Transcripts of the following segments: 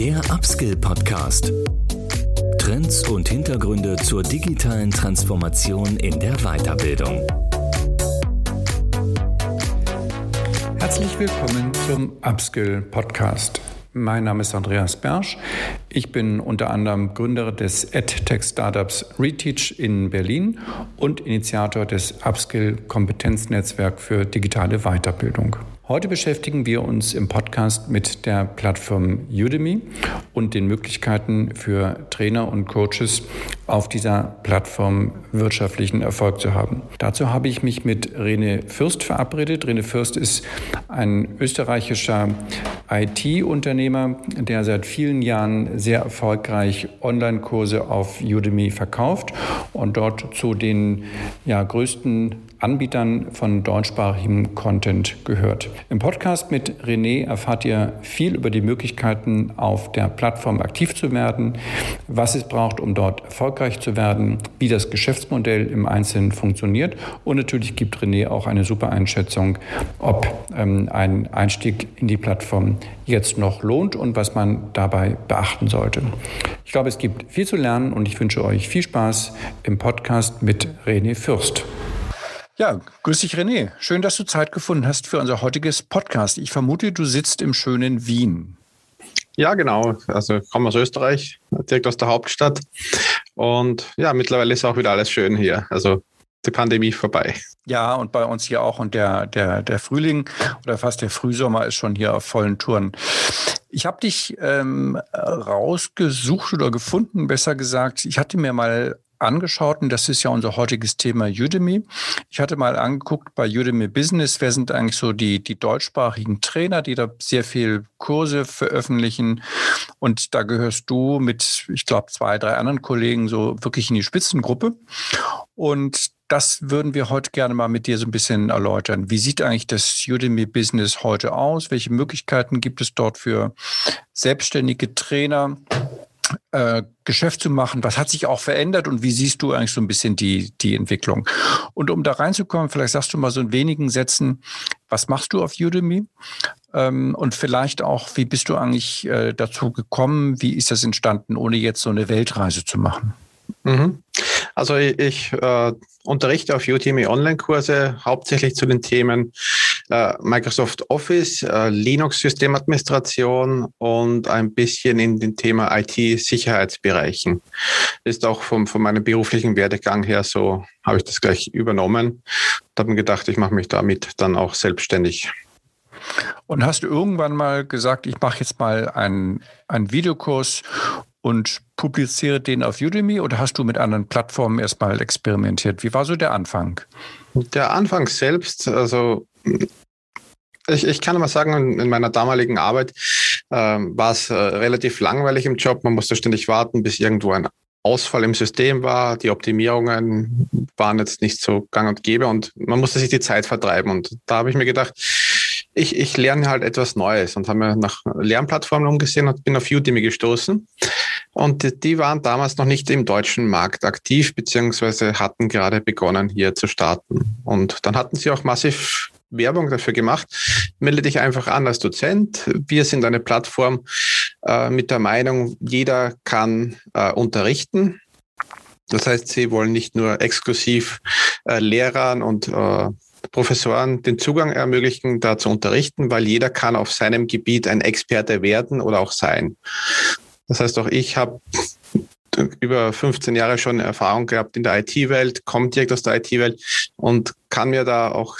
Der Upskill Podcast. Trends und Hintergründe zur digitalen Transformation in der Weiterbildung. Herzlich willkommen zum Upskill Podcast. Mein Name ist Andreas Bersch. Ich bin unter anderem Gründer des EdTech-Startups Reteach in Berlin und Initiator des Upskill Kompetenznetzwerk für digitale Weiterbildung. Heute beschäftigen wir uns im Podcast mit der Plattform Udemy und den Möglichkeiten für Trainer und Coaches auf dieser Plattform wirtschaftlichen Erfolg zu haben. Dazu habe ich mich mit Rene Fürst verabredet. Rene Fürst ist ein österreichischer IT-Unternehmer, der seit vielen Jahren sehr erfolgreich Online-Kurse auf Udemy verkauft und dort zu den ja, größten Anbietern von deutschsprachigem Content gehört. Im Podcast mit René erfahrt ihr viel über die Möglichkeiten, auf der Plattform aktiv zu werden, was es braucht, um dort erfolgreich zu werden, wie das Geschäftsmodell im Einzelnen funktioniert und natürlich gibt René auch eine super Einschätzung, ob ähm, ein Einstieg in die Plattform jetzt noch lohnt und was man dabei beachten sollte. Ich glaube, es gibt viel zu lernen und ich wünsche euch viel Spaß im Podcast mit René Fürst. Ja, grüß dich René. Schön, dass du Zeit gefunden hast für unser heutiges Podcast. Ich vermute, du sitzt im schönen Wien. Ja, genau. Also ich komme aus Österreich, direkt aus der Hauptstadt. Und ja, mittlerweile ist auch wieder alles schön hier. Also die Pandemie vorbei. Ja, und bei uns hier auch. Und der, der, der Frühling oder fast der Frühsommer ist schon hier auf vollen Touren. Ich habe dich ähm, rausgesucht oder gefunden, besser gesagt. Ich hatte mir mal angeschaut und das ist ja unser heutiges Thema Udemy. Ich hatte mal angeguckt bei Udemy Business, wer sind eigentlich so die, die deutschsprachigen Trainer, die da sehr viel Kurse veröffentlichen und da gehörst du mit, ich glaube, zwei, drei anderen Kollegen so wirklich in die Spitzengruppe und das würden wir heute gerne mal mit dir so ein bisschen erläutern. Wie sieht eigentlich das Udemy Business heute aus? Welche Möglichkeiten gibt es dort für selbstständige Trainer? Äh, Geschäft zu machen? Was hat sich auch verändert und wie siehst du eigentlich so ein bisschen die, die Entwicklung? Und um da reinzukommen, vielleicht sagst du mal so in wenigen Sätzen, was machst du auf Udemy? Ähm, und vielleicht auch, wie bist du eigentlich äh, dazu gekommen? Wie ist das entstanden, ohne jetzt so eine Weltreise zu machen? Mhm. Also ich, ich äh, unterrichte auf Udemy Online-Kurse hauptsächlich zu den Themen äh, Microsoft Office, äh, Linux-Systemadministration und ein bisschen in den Thema IT-Sicherheitsbereichen. Ist auch vom, von meinem beruflichen Werdegang her so, habe ich das gleich übernommen und habe mir gedacht, ich mache mich damit dann auch selbstständig. Und hast du irgendwann mal gesagt, ich mache jetzt mal einen, einen Videokurs und publiziere den auf Udemy oder hast du mit anderen Plattformen erstmal experimentiert? Wie war so der Anfang? Der Anfang selbst, also ich, ich kann mal sagen, in meiner damaligen Arbeit ähm, war es äh, relativ langweilig im Job. Man musste ständig warten, bis irgendwo ein Ausfall im System war. Die Optimierungen waren jetzt nicht so gang und gäbe und man musste sich die Zeit vertreiben. Und da habe ich mir gedacht, ich, ich lerne halt etwas Neues und habe mir nach Lernplattformen umgesehen und bin auf Udemy gestoßen. Und die waren damals noch nicht im deutschen Markt aktiv, beziehungsweise hatten gerade begonnen, hier zu starten. Und dann hatten sie auch massiv Werbung dafür gemacht. Melde dich einfach an als Dozent. Wir sind eine Plattform äh, mit der Meinung, jeder kann äh, unterrichten. Das heißt, sie wollen nicht nur exklusiv äh, Lehrern und äh, Professoren den Zugang ermöglichen, da zu unterrichten, weil jeder kann auf seinem Gebiet ein Experte werden oder auch sein. Das heißt, auch ich habe über 15 Jahre schon Erfahrung gehabt in der IT-Welt, komme direkt aus der IT-Welt und kann mir da auch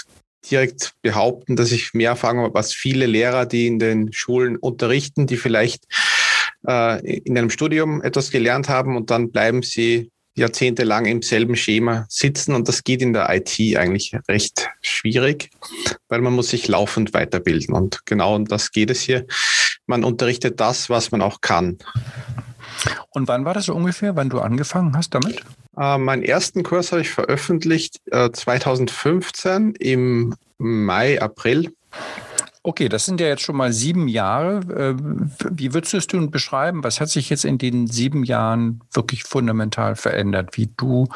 direkt behaupten, dass ich mehr Erfahrung habe als viele Lehrer, die in den Schulen unterrichten, die vielleicht äh, in einem Studium etwas gelernt haben und dann bleiben sie jahrzehntelang im selben Schema sitzen und das geht in der IT eigentlich recht schwierig, weil man muss sich laufend weiterbilden und genau um das geht es hier. Man unterrichtet das, was man auch kann. Und wann war das so ungefähr, wann du angefangen hast damit? Äh, meinen ersten Kurs habe ich veröffentlicht äh, 2015 im Mai, April. Okay, das sind ja jetzt schon mal sieben Jahre. Äh, wie würdest du es denn beschreiben? Was hat sich jetzt in den sieben Jahren wirklich fundamental verändert, wie du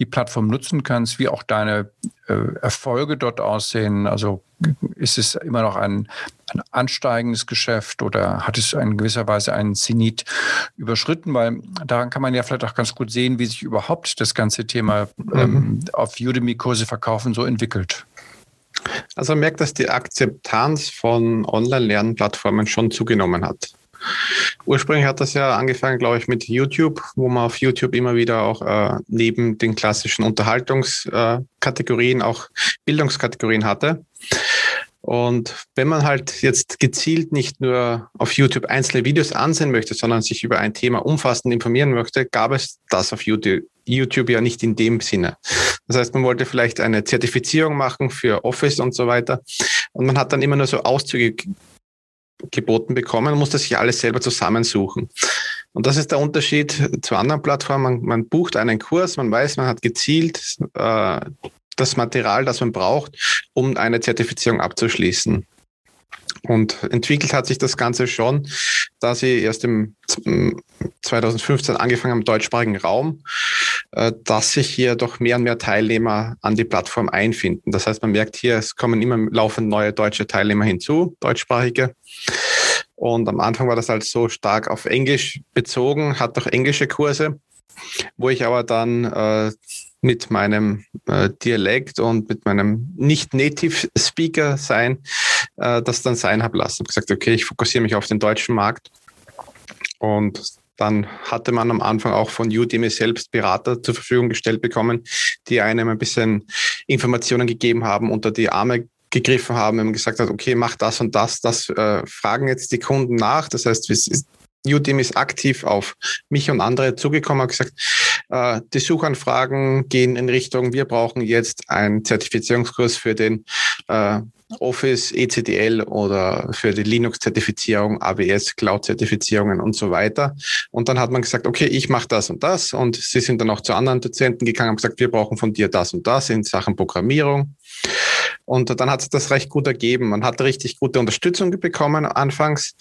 die Plattform nutzen kannst, wie auch deine äh, Erfolge dort aussehen. Also ist es immer noch ein, ein ansteigendes Geschäft oder hat es in gewisser Weise einen Zenit überschritten? Weil daran kann man ja vielleicht auch ganz gut sehen, wie sich überhaupt das ganze Thema mhm. ähm, auf Udemy-Kurse verkaufen so entwickelt. Also man merkt, dass die Akzeptanz von Online-Lernplattformen schon zugenommen hat. Ursprünglich hat das ja angefangen, glaube ich, mit YouTube, wo man auf YouTube immer wieder auch äh, neben den klassischen Unterhaltungskategorien äh, auch Bildungskategorien hatte. Und wenn man halt jetzt gezielt nicht nur auf YouTube einzelne Videos ansehen möchte, sondern sich über ein Thema umfassend informieren möchte, gab es das auf YouTube, YouTube ja nicht in dem Sinne. Das heißt, man wollte vielleicht eine Zertifizierung machen für Office und so weiter. Und man hat dann immer nur so Auszüge geboten bekommen und musste sich alles selber zusammensuchen. Und das ist der Unterschied zu anderen Plattformen. Man, man bucht einen Kurs, man weiß, man hat gezielt äh, das Material, das man braucht, um eine Zertifizierung abzuschließen. Und entwickelt hat sich das Ganze schon, da sie erst im 2015 angefangen haben im deutschsprachigen Raum, äh, dass sich hier doch mehr und mehr Teilnehmer an die Plattform einfinden. Das heißt, man merkt hier, es kommen immer laufend neue deutsche Teilnehmer hinzu, deutschsprachige. Und am Anfang war das halt so stark auf Englisch bezogen, hat auch englische Kurse, wo ich aber dann äh, mit meinem äh, Dialekt und mit meinem Nicht-Native-Speaker sein, äh, das dann sein habe lassen. Ich gesagt, okay, ich fokussiere mich auf den deutschen Markt. Und dann hatte man am Anfang auch von Udemy selbst Berater zur Verfügung gestellt bekommen, die einem ein bisschen Informationen gegeben haben, unter die Arme gegriffen haben und gesagt hat, okay, mach das und das, das äh, fragen jetzt die Kunden nach. Das heißt, Udemy ist aktiv auf mich und andere zugekommen und gesagt, äh, die Suchanfragen gehen in Richtung, wir brauchen jetzt einen Zertifizierungskurs für den äh, Office, ECDL oder für die Linux-Zertifizierung, AWS, Cloud-Zertifizierungen und so weiter. Und dann hat man gesagt, okay, ich mache das und das. Und sie sind dann auch zu anderen Dozenten gegangen und gesagt, wir brauchen von dir das und das in Sachen Programmierung. Und dann hat sich das recht gut ergeben. Man hat richtig gute Unterstützung bekommen anfangs.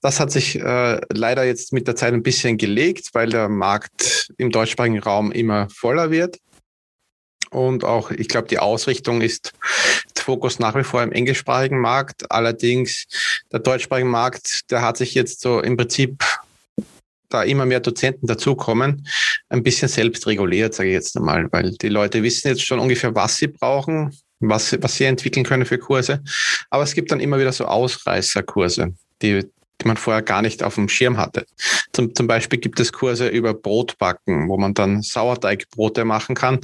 Das hat sich äh, leider jetzt mit der Zeit ein bisschen gelegt, weil der Markt im deutschsprachigen Raum immer voller wird. Und auch, ich glaube, die Ausrichtung ist Fokus nach wie vor im englischsprachigen Markt. Allerdings der deutschsprachige Markt, der hat sich jetzt so im Prinzip da immer mehr Dozenten dazukommen, ein bisschen selbst reguliert, sage ich jetzt einmal, weil die Leute wissen jetzt schon ungefähr, was sie brauchen was, was sie entwickeln können für Kurse. Aber es gibt dann immer wieder so Ausreißerkurse, die, die man vorher gar nicht auf dem Schirm hatte. Zum, zum Beispiel gibt es Kurse über Brotbacken, wo man dann Sauerteigbrote machen kann.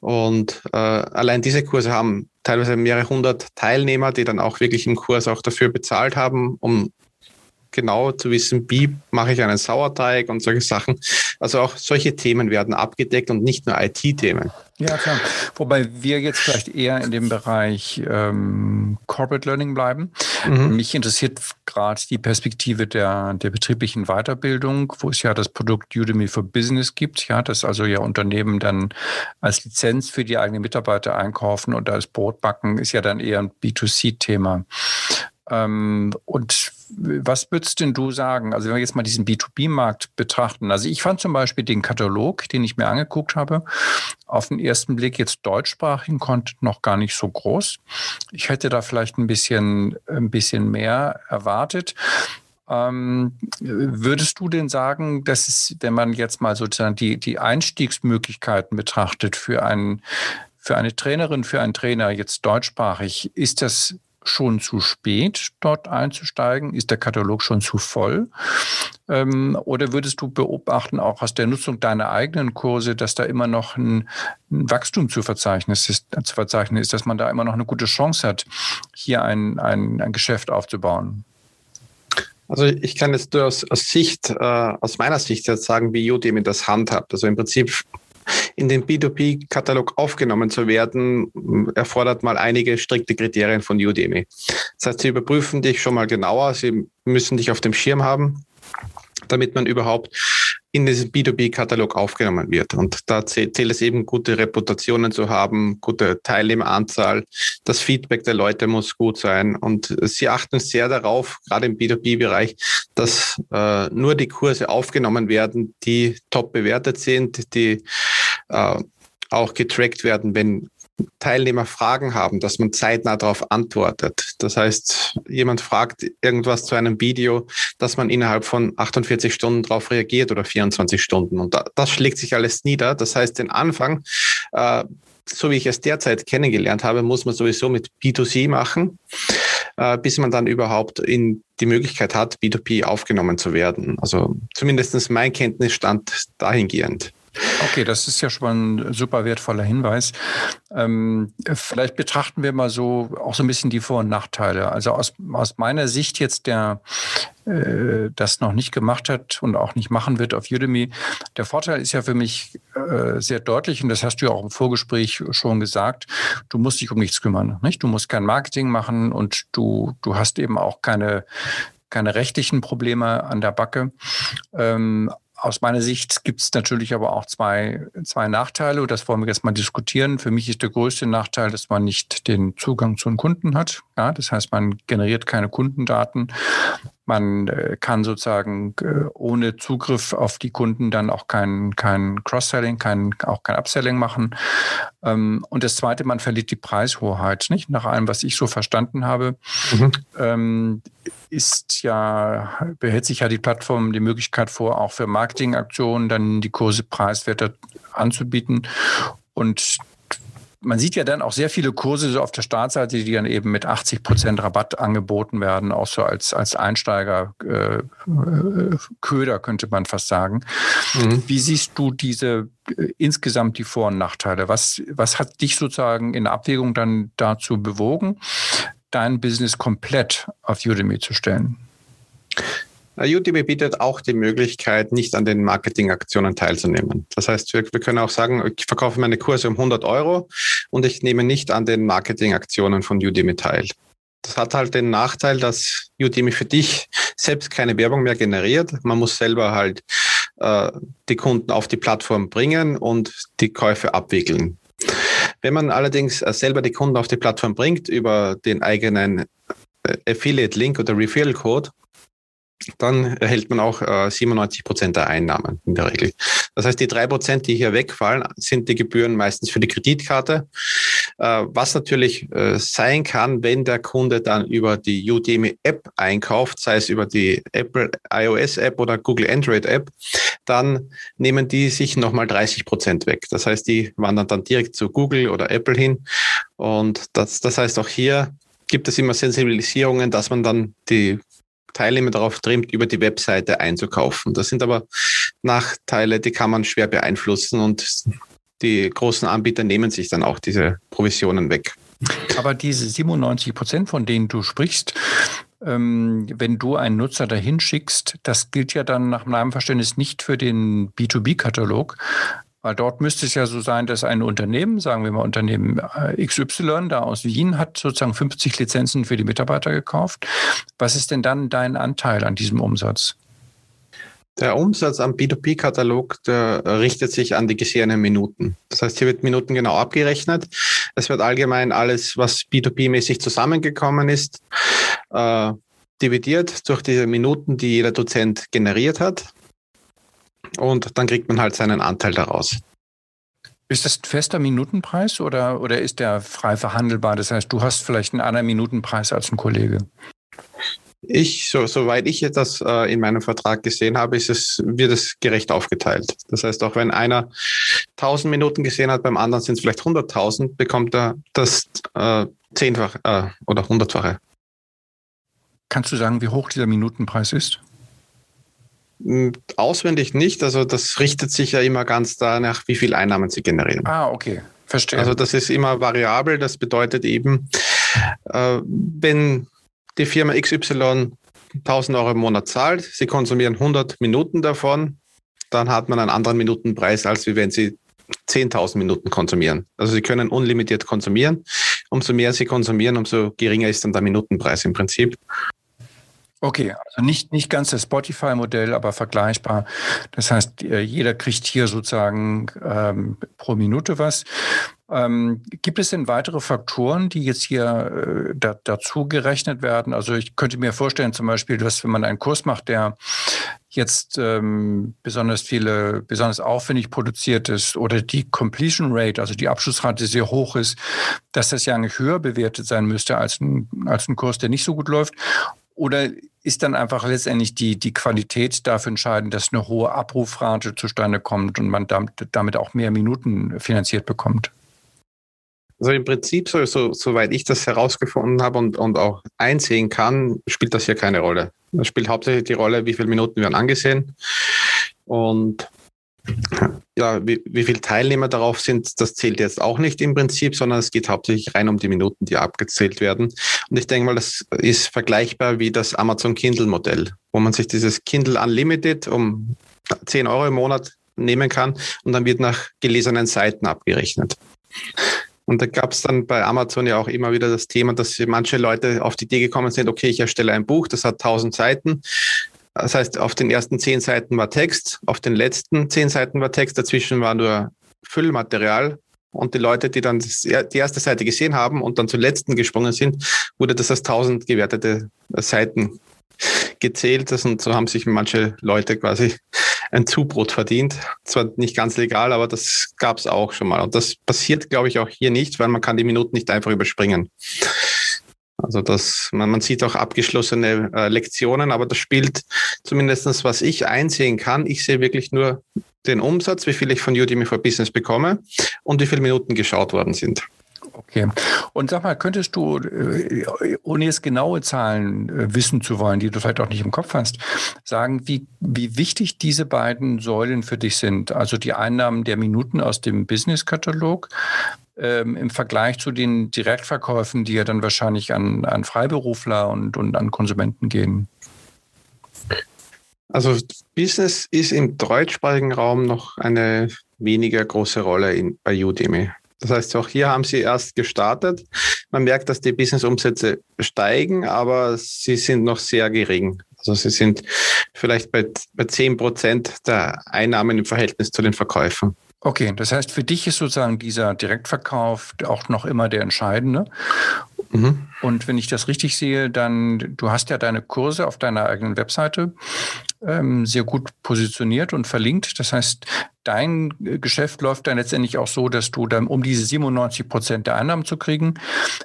Und äh, allein diese Kurse haben teilweise mehrere hundert Teilnehmer, die dann auch wirklich im Kurs auch dafür bezahlt haben, um genau zu wissen, wie mache ich einen Sauerteig und solche Sachen. Also auch solche Themen werden abgedeckt und nicht nur IT-Themen. Ja, klar. Wobei wir jetzt vielleicht eher in dem Bereich ähm, Corporate Learning bleiben. Mhm. Mich interessiert gerade die Perspektive der, der betrieblichen Weiterbildung, wo es ja das Produkt Udemy for Business gibt, ja, das also ja Unternehmen dann als Lizenz für die eigenen Mitarbeiter einkaufen und als Brotbacken ist ja dann eher ein B2C-Thema. Ähm, und was würdest denn du sagen? Also wenn wir jetzt mal diesen B2B-Markt betrachten. Also ich fand zum Beispiel den Katalog, den ich mir angeguckt habe, auf den ersten Blick jetzt deutschsprachigen Content noch gar nicht so groß. Ich hätte da vielleicht ein bisschen, ein bisschen mehr erwartet. Ähm, würdest du denn sagen, dass es, wenn man jetzt mal sozusagen die, die Einstiegsmöglichkeiten betrachtet für einen, für eine Trainerin, für einen Trainer jetzt deutschsprachig, ist das schon zu spät, dort einzusteigen? Ist der Katalog schon zu voll? Ähm, oder würdest du beobachten, auch aus der Nutzung deiner eigenen Kurse, dass da immer noch ein, ein Wachstum zu verzeichnen, ist, zu verzeichnen ist, dass man da immer noch eine gute Chance hat, hier ein, ein, ein Geschäft aufzubauen? Also ich kann jetzt aus, aus Sicht, äh, aus meiner Sicht jetzt sagen, wie Udemy das handhabt. Also im Prinzip in den B2B-Katalog aufgenommen zu werden, erfordert mal einige strikte Kriterien von Udemy. Das heißt, sie überprüfen dich schon mal genauer, sie müssen dich auf dem Schirm haben, damit man überhaupt in diesen B2B-Katalog aufgenommen wird. Und da zählt es eben, gute Reputationen zu haben, gute Teilnehmeranzahl, das Feedback der Leute muss gut sein. Und sie achten sehr darauf, gerade im B2B-Bereich, dass äh, nur die Kurse aufgenommen werden, die top bewertet sind, die äh, auch getrackt werden, wenn Teilnehmer Fragen haben, dass man zeitnah darauf antwortet. Das heißt, jemand fragt irgendwas zu einem Video, dass man innerhalb von 48 Stunden darauf reagiert oder 24 Stunden. Und das schlägt sich alles nieder. Das heißt, den Anfang, äh, so wie ich es derzeit kennengelernt habe, muss man sowieso mit B2C machen, äh, bis man dann überhaupt in die Möglichkeit hat, B2P aufgenommen zu werden. Also zumindest mein Kenntnisstand dahingehend. Okay, das ist ja schon ein super wertvoller Hinweis. Ähm, vielleicht betrachten wir mal so auch so ein bisschen die Vor- und Nachteile. Also aus, aus meiner Sicht jetzt, der äh, das noch nicht gemacht hat und auch nicht machen wird auf Udemy, der Vorteil ist ja für mich äh, sehr deutlich und das hast du ja auch im Vorgespräch schon gesagt. Du musst dich um nichts kümmern. Nicht? Du musst kein Marketing machen und du, du hast eben auch keine keine rechtlichen Probleme an der Backe. Ähm, aus meiner Sicht gibt es natürlich aber auch zwei, zwei Nachteile. Das wollen wir jetzt mal diskutieren. Für mich ist der größte Nachteil, dass man nicht den Zugang zu den Kunden hat. Ja, das heißt, man generiert keine Kundendaten. Man äh, kann sozusagen äh, ohne Zugriff auf die Kunden dann auch kein, kein Cross-Selling, kein, auch kein Upselling machen. Ähm, und das Zweite, man verliert die Preishoheit. Nicht? Nach allem, was ich so verstanden habe, mhm. Ähm, ist ja, behält sich ja die Plattform die Möglichkeit vor, auch für Marketingaktionen dann die Kurse preiswerter anzubieten. Und man sieht ja dann auch sehr viele Kurse so auf der Startseite, die dann eben mit 80 Prozent Rabatt angeboten werden, auch so als, als Einsteiger äh, könnte man fast sagen. Mhm. Wie siehst du diese äh, insgesamt die Vor- und Nachteile? Was, was hat dich sozusagen in Abwägung dann dazu bewogen, dein Business komplett auf Udemy zu stellen? Udemy bietet auch die Möglichkeit, nicht an den Marketingaktionen teilzunehmen. Das heißt, wir, wir, können auch sagen, ich verkaufe meine Kurse um 100 Euro und ich nehme nicht an den Marketingaktionen von Udemy teil. Das hat halt den Nachteil, dass Udemy für dich selbst keine Werbung mehr generiert. Man muss selber halt äh, die Kunden auf die Plattform bringen und die Käufe abwickeln. Wenn man allerdings äh, selber die Kunden auf die Plattform bringt über den eigenen äh, Affiliate-Link oder Referral-Code, dann erhält man auch äh, 97 Prozent der Einnahmen in der Regel. Das heißt, die drei Prozent, die hier wegfallen, sind die Gebühren meistens für die Kreditkarte. Äh, was natürlich äh, sein kann, wenn der Kunde dann über die Udemy App einkauft, sei es über die Apple iOS App oder Google Android App, dann nehmen die sich nochmal 30 Prozent weg. Das heißt, die wandern dann direkt zu Google oder Apple hin. Und das, das heißt, auch hier gibt es immer Sensibilisierungen, dass man dann die Teilnehmer darauf trimmt, über die Webseite einzukaufen. Das sind aber Nachteile, die kann man schwer beeinflussen und die großen Anbieter nehmen sich dann auch diese Provisionen weg. Aber diese 97 Prozent, von denen du sprichst, ähm, wenn du einen Nutzer dahin schickst, das gilt ja dann nach meinem Verständnis nicht für den B2B-Katalog, weil dort müsste es ja so sein, dass ein Unternehmen, sagen wir mal Unternehmen äh, XY da aus Wien, hat sozusagen 50 Lizenzen für die Mitarbeiter gekauft. Was ist denn dann dein Anteil an diesem Umsatz? Der Umsatz am B2B-Katalog, der richtet sich an die gesehenen Minuten. Das heißt, hier wird Minuten genau abgerechnet. Es wird allgemein alles, was B2B-mäßig zusammengekommen ist, äh, dividiert durch diese Minuten, die jeder Dozent generiert hat und dann kriegt man halt seinen Anteil daraus. Ist das ein fester Minutenpreis oder, oder ist der frei verhandelbar? Das heißt, du hast vielleicht einen anderen Minutenpreis als ein Kollege. Ich, so, soweit ich das äh, in meinem Vertrag gesehen habe, ist es, wird es gerecht aufgeteilt. Das heißt, auch wenn einer 1000 Minuten gesehen hat, beim anderen sind es vielleicht 100.000, bekommt er das äh, zehnfach äh, oder hundertfache. Kannst du sagen, wie hoch dieser Minutenpreis ist? Hm, auswendig nicht. Also das richtet sich ja immer ganz danach, wie viel Einnahmen sie generieren. Ah, okay. Verstehe. Also das ist immer variabel. Das bedeutet eben, äh, wenn die Firma XY 1000 Euro im Monat zahlt, sie konsumieren 100 Minuten davon, dann hat man einen anderen Minutenpreis, als wenn sie 10.000 Minuten konsumieren. Also sie können unlimitiert konsumieren. Umso mehr sie konsumieren, umso geringer ist dann der Minutenpreis im Prinzip. Okay, also nicht, nicht ganz das Spotify-Modell, aber vergleichbar. Das heißt, äh, jeder kriegt hier sozusagen ähm, pro Minute was. Ähm, gibt es denn weitere Faktoren, die jetzt hier äh, da, dazu gerechnet werden? Also ich könnte mir vorstellen, zum Beispiel, dass wenn man einen Kurs macht, der jetzt ähm, besonders viele, besonders aufwendig produziert ist oder die Completion Rate, also die Abschlussrate sehr hoch ist, dass das ja eigentlich höher bewertet sein müsste als ein, als ein Kurs, der nicht so gut läuft? Oder ist dann einfach letztendlich die, die Qualität dafür entscheidend, dass eine hohe Abrufrate zustande kommt und man damit, damit auch mehr Minuten finanziert bekommt? Also im Prinzip, so, so, soweit ich das herausgefunden habe und, und auch einsehen kann, spielt das hier keine Rolle. Es spielt hauptsächlich die Rolle, wie viele Minuten werden angesehen und ja, wie, wie viele Teilnehmer darauf sind, das zählt jetzt auch nicht im Prinzip, sondern es geht hauptsächlich rein um die Minuten, die abgezählt werden. Und ich denke mal, das ist vergleichbar wie das Amazon Kindle Modell, wo man sich dieses Kindle Unlimited um 10 Euro im Monat nehmen kann und dann wird nach gelesenen Seiten abgerechnet. Und da gab es dann bei Amazon ja auch immer wieder das Thema, dass manche Leute auf die Idee gekommen sind, okay, ich erstelle ein Buch, das hat 1000 Seiten. Das heißt, auf den ersten zehn Seiten war Text, auf den letzten zehn Seiten war Text, dazwischen war nur Füllmaterial. Und die Leute, die dann die erste Seite gesehen haben und dann zur letzten gesprungen sind, wurde das als 1000 gewertete Seiten gezählt. Und so haben sich manche Leute quasi ein Zubrot verdient. Zwar nicht ganz legal, aber das gab es auch schon mal. Und das passiert, glaube ich, auch hier nicht, weil man kann die Minuten nicht einfach überspringen. Also das, man, man sieht auch abgeschlossene äh, Lektionen, aber das spielt zumindestens, was ich einsehen kann. Ich sehe wirklich nur den Umsatz, wie viel ich von Udemy for Business bekomme und wie viele Minuten geschaut worden sind. Okay. Und sag mal, könntest du, äh, ohne jetzt genaue Zahlen äh, wissen zu wollen, die du vielleicht auch nicht im Kopf hast, sagen, wie, wie wichtig diese beiden Säulen für dich sind? Also die Einnahmen der Minuten aus dem Business-Katalog ähm, im Vergleich zu den Direktverkäufen, die ja dann wahrscheinlich an, an Freiberufler und, und an Konsumenten gehen? Also Business ist im deutschsprachigen Raum noch eine weniger große Rolle in, bei Udemy. Das heißt, auch hier haben sie erst gestartet. Man merkt, dass die Business-Umsätze steigen, aber sie sind noch sehr gering. Also sie sind vielleicht bei, bei 10 Prozent der Einnahmen im Verhältnis zu den Verkäufen. Okay, das heißt, für dich ist sozusagen dieser Direktverkauf auch noch immer der entscheidende. Mhm. Und wenn ich das richtig sehe, dann, du hast ja deine Kurse auf deiner eigenen Webseite ähm, sehr gut positioniert und verlinkt. Das heißt, dein Geschäft läuft dann letztendlich auch so, dass du dann, um diese 97 Prozent der Einnahmen zu kriegen,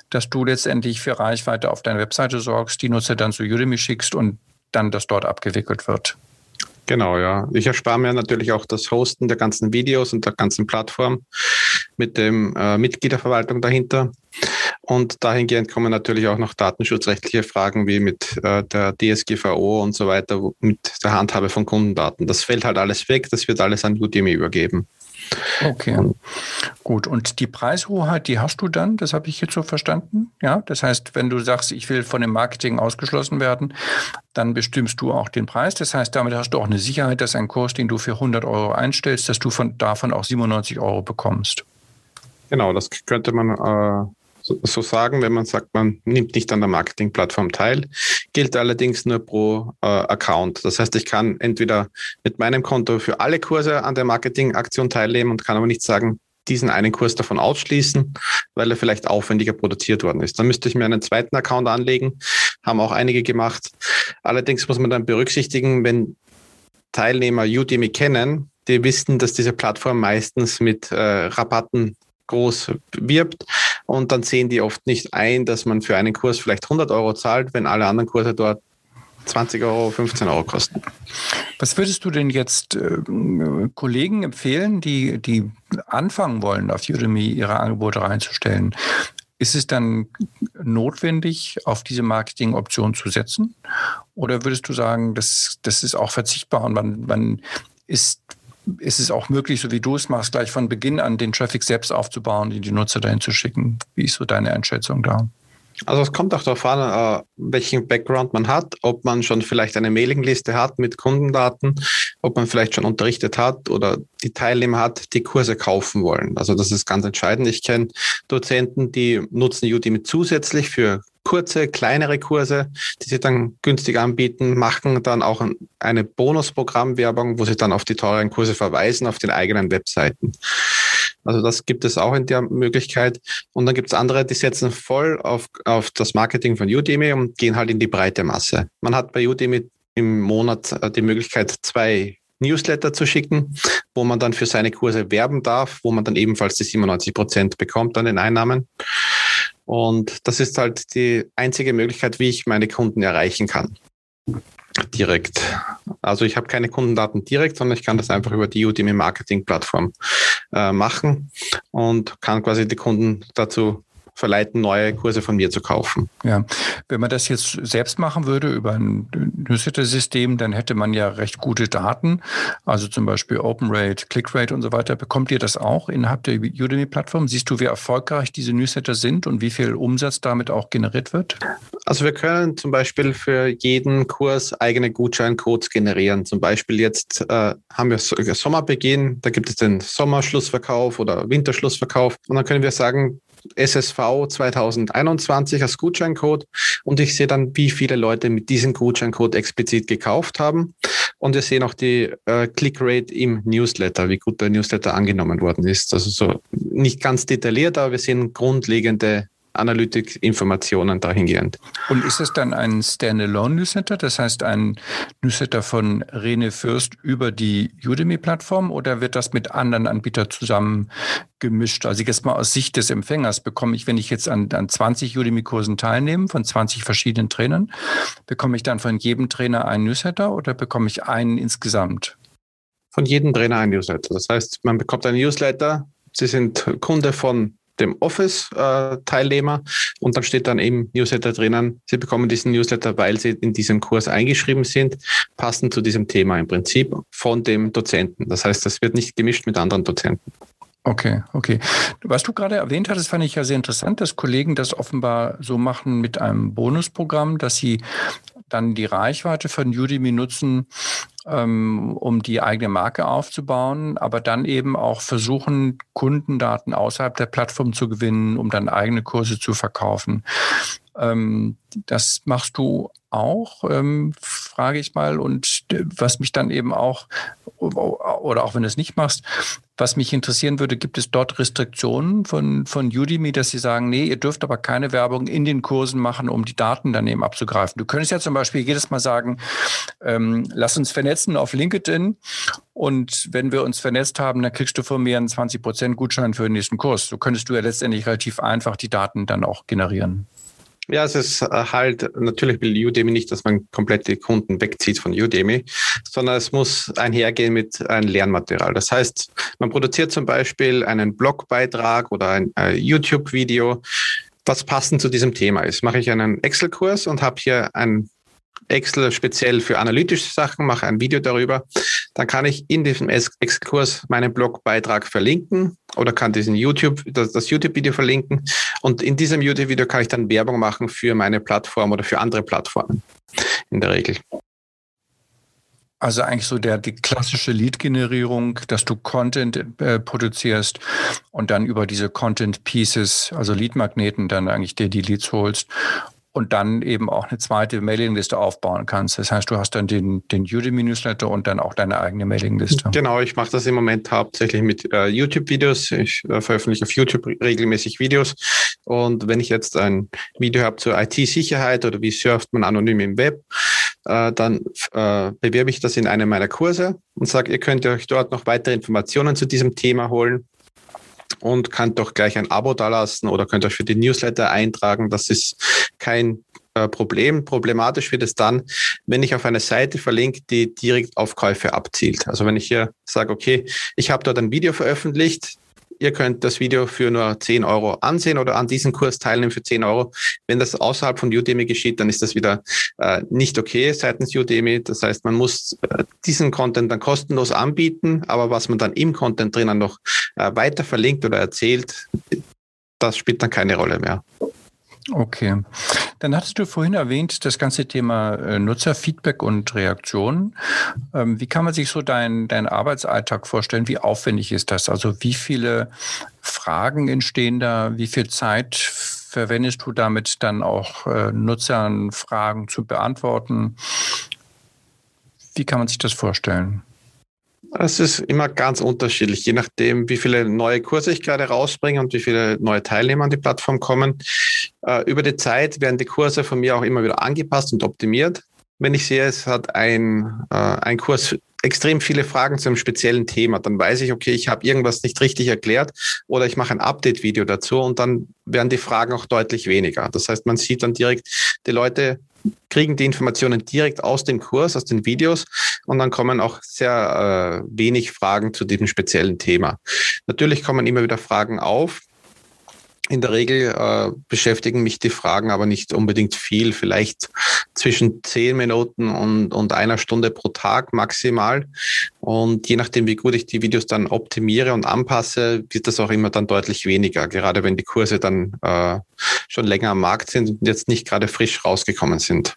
dass du letztendlich für Reichweite auf deiner Webseite sorgst, die Nutzer dann zu Udemy schickst und dann das dort abgewickelt wird. Genau, ja. Ich erspare mir natürlich auch das Hosten der ganzen Videos und der ganzen Plattform mit dem äh, Mitgliederverwaltung dahinter. Und dahingehend kommen natürlich auch noch datenschutzrechtliche Fragen wie mit äh, der DSGVO und so weiter, mit der Handhabe von Kundendaten. Das fällt halt alles weg, das wird alles an Udemy übergeben. Okay, und, gut. Und die Preishoheit, die hast du dann, das habe ich jetzt so verstanden. Ja, das heißt, wenn du sagst, ich will von dem Marketing ausgeschlossen werden, dann bestimmst du auch den Preis. Das heißt, damit hast du auch eine Sicherheit, dass ein Kurs, den du für 100 Euro einstellst, dass du von, davon auch 97 Euro bekommst. Genau, das könnte man äh, so sagen, wenn man sagt, man nimmt nicht an der Marketingplattform teil, gilt allerdings nur pro äh, Account. Das heißt, ich kann entweder mit meinem Konto für alle Kurse an der Marketingaktion teilnehmen und kann aber nicht sagen, diesen einen Kurs davon ausschließen, weil er vielleicht aufwendiger produziert worden ist. Dann müsste ich mir einen zweiten Account anlegen, haben auch einige gemacht. Allerdings muss man dann berücksichtigen, wenn Teilnehmer Udemy kennen, die wissen, dass diese Plattform meistens mit äh, Rabatten groß wirbt und dann sehen die oft nicht ein, dass man für einen Kurs vielleicht 100 Euro zahlt, wenn alle anderen Kurse dort 20 Euro, 15 Euro kosten. Was würdest du denn jetzt äh, Kollegen empfehlen, die, die anfangen wollen, auf Udemy ihre Angebote reinzustellen? Ist es dann notwendig, auf diese Marketingoption zu setzen? Oder würdest du sagen, das, das ist auch verzichtbar und man, man ist ist es auch möglich, so wie du es machst, gleich von Beginn an den Traffic selbst aufzubauen, die die Nutzer dahin zu schicken? Wie ist so deine Einschätzung da? Also es kommt auch darauf an, äh, welchen Background man hat, ob man schon vielleicht eine Mailingliste hat mit Kundendaten, ob man vielleicht schon unterrichtet hat oder die Teilnehmer hat, die Kurse kaufen wollen. Also das ist ganz entscheidend. Ich kenne Dozenten, die nutzen Udemy zusätzlich für kurze, kleinere Kurse, die sie dann günstig anbieten, machen dann auch eine Bonusprogrammwerbung, wo sie dann auf die teuren Kurse verweisen auf den eigenen Webseiten. Also das gibt es auch in der Möglichkeit. Und dann gibt es andere, die setzen voll auf, auf das Marketing von Udemy und gehen halt in die breite Masse. Man hat bei Udemy im Monat äh, die Möglichkeit, zwei Newsletter zu schicken, wo man dann für seine Kurse werben darf, wo man dann ebenfalls die 97 Prozent bekommt an den Einnahmen. Und das ist halt die einzige Möglichkeit, wie ich meine Kunden erreichen kann. Direkt. Also ich habe keine Kundendaten direkt, sondern ich kann das einfach über die Udemy Marketing Plattform äh, machen und kann quasi die Kunden dazu verleiten, neue Kurse von mir zu kaufen. Ja, wenn man das jetzt selbst machen würde über ein Newsletter-System, dann hätte man ja recht gute Daten, also zum Beispiel Open Rate, Click Rate und so weiter. Bekommt ihr das auch innerhalb der Udemy-Plattform? Siehst du, wie erfolgreich diese Newsletter sind und wie viel Umsatz damit auch generiert wird? Also wir können zum Beispiel für jeden Kurs eigene Gutscheincodes generieren. Zum Beispiel jetzt äh, haben wir Sommerbeginn, da gibt es den Sommerschlussverkauf oder Winterschlussverkauf und dann können wir sagen, SSV 2021 als Gutscheincode und ich sehe dann, wie viele Leute mit diesem Gutscheincode explizit gekauft haben. Und wir sehen auch die äh, Clickrate im Newsletter, wie gut der Newsletter angenommen worden ist. Also so nicht ganz detailliert, aber wir sehen grundlegende Analytik-Informationen dahingehend. Und ist es dann ein Standalone-Newsletter, das heißt ein Newsletter von Rene Fürst über die Udemy-Plattform oder wird das mit anderen Anbietern zusammen gemischt? Also jetzt mal aus Sicht des Empfängers bekomme ich, wenn ich jetzt an, an 20 Udemy-Kursen teilnehme, von 20 verschiedenen Trainern, bekomme ich dann von jedem Trainer einen Newsletter oder bekomme ich einen insgesamt? Von jedem Trainer ein Newsletter. Das heißt, man bekommt einen Newsletter, Sie sind Kunde von dem Office-Teilnehmer und dann steht dann im Newsletter drinnen, Sie bekommen diesen Newsletter, weil Sie in diesem Kurs eingeschrieben sind, passend zu diesem Thema im Prinzip von dem Dozenten. Das heißt, das wird nicht gemischt mit anderen Dozenten. Okay, okay. Was du gerade erwähnt hattest, fand ich ja sehr interessant, dass Kollegen das offenbar so machen mit einem Bonusprogramm, dass sie dann die Reichweite von Udemy nutzen, ähm, um die eigene Marke aufzubauen, aber dann eben auch versuchen, Kundendaten außerhalb der Plattform zu gewinnen, um dann eigene Kurse zu verkaufen. Ähm, das machst du auch, ähm, frage ich mal. Und was mich dann eben auch, oder auch wenn du es nicht machst, was mich interessieren würde, gibt es dort Restriktionen von, von Udemy, dass sie sagen, nee, ihr dürft aber keine Werbung in den Kursen machen, um die Daten daneben abzugreifen. Du könntest ja zum Beispiel jedes Mal sagen, ähm, lass uns vernetzen auf LinkedIn und wenn wir uns vernetzt haben, dann kriegst du von mir einen 20% Gutschein für den nächsten Kurs. So könntest du ja letztendlich relativ einfach die Daten dann auch generieren. Ja, es ist äh, halt, natürlich will Udemy nicht, dass man komplett die Kunden wegzieht von Udemy, sondern es muss einhergehen mit einem Lernmaterial. Das heißt, man produziert zum Beispiel einen Blogbeitrag oder ein äh, YouTube-Video, was passend zu diesem Thema ist. Mache ich einen Excel-Kurs und habe hier ein Excel speziell für analytische Sachen, mache ein Video darüber, dann kann ich in diesem Excel-Kurs meinen Blogbeitrag verlinken oder kann diesen YouTube, das, das YouTube-Video verlinken. Und in diesem YouTube-Video kann ich dann Werbung machen für meine Plattform oder für andere Plattformen in der Regel. Also eigentlich so der die klassische Lead-Generierung, dass du Content äh, produzierst und dann über diese Content Pieces, also Lead-Magneten, dann eigentlich dir die Leads holst und dann eben auch eine zweite Mailingliste aufbauen kannst. Das heißt, du hast dann den, den Udemy-Newsletter und dann auch deine eigene Mailingliste. Genau, ich mache das im Moment hauptsächlich mit äh, YouTube-Videos. Ich äh, veröffentliche auf YouTube regelmäßig Videos. Und wenn ich jetzt ein Video habe zur IT-Sicherheit oder wie surft man anonym im Web, äh, dann äh, bewerbe ich das in einem meiner Kurse und sage, ihr könnt euch dort noch weitere Informationen zu diesem Thema holen und könnt doch gleich ein Abo dalassen oder könnt euch für die Newsletter eintragen. Das ist kein äh, Problem. Problematisch wird es dann, wenn ich auf eine Seite verlinke, die direkt auf Käufe abzielt. Also wenn ich hier sage, okay, ich habe dort ein Video veröffentlicht, Ihr könnt das Video für nur 10 Euro ansehen oder an diesem Kurs teilnehmen für 10 Euro. Wenn das außerhalb von Udemy geschieht, dann ist das wieder äh, nicht okay seitens Udemy. Das heißt, man muss äh, diesen Content dann kostenlos anbieten, aber was man dann im Content drinnen noch äh, weiter verlinkt oder erzählt, das spielt dann keine Rolle mehr. Okay. Dann hattest du vorhin erwähnt, das ganze Thema äh, Nutzerfeedback und Reaktionen. Ähm, wie kann man sich so deinen dein Arbeitsalltag vorstellen? Wie aufwendig ist das? Also wie viele Fragen entstehen da? Wie viel Zeit verwendest du damit dann auch äh, Nutzern Fragen zu beantworten? Wie kann man sich das vorstellen? Es ist immer ganz unterschiedlich, je nachdem, wie viele neue Kurse ich gerade rausbringe und wie viele neue Teilnehmer an die Plattform kommen. Äh, über die Zeit werden die Kurse von mir auch immer wieder angepasst und optimiert. wenn ich sehe, es hat ein, äh, ein Kurs extrem viele Fragen zu einem speziellen Thema, dann weiß ich, okay, ich habe irgendwas nicht richtig erklärt oder ich mache ein Update-Video dazu und dann werden die Fragen auch deutlich weniger. Das heißt, man sieht dann direkt, die Leute kriegen die Informationen direkt aus dem Kurs, aus den Videos und dann kommen auch sehr äh, wenig Fragen zu diesem speziellen Thema. Natürlich kommen immer wieder Fragen auf, in der Regel äh, beschäftigen mich die Fragen aber nicht unbedingt viel, vielleicht zwischen zehn Minuten und, und einer Stunde pro Tag maximal. Und je nachdem, wie gut ich die Videos dann optimiere und anpasse, wird das auch immer dann deutlich weniger, gerade wenn die Kurse dann äh, schon länger am Markt sind und jetzt nicht gerade frisch rausgekommen sind.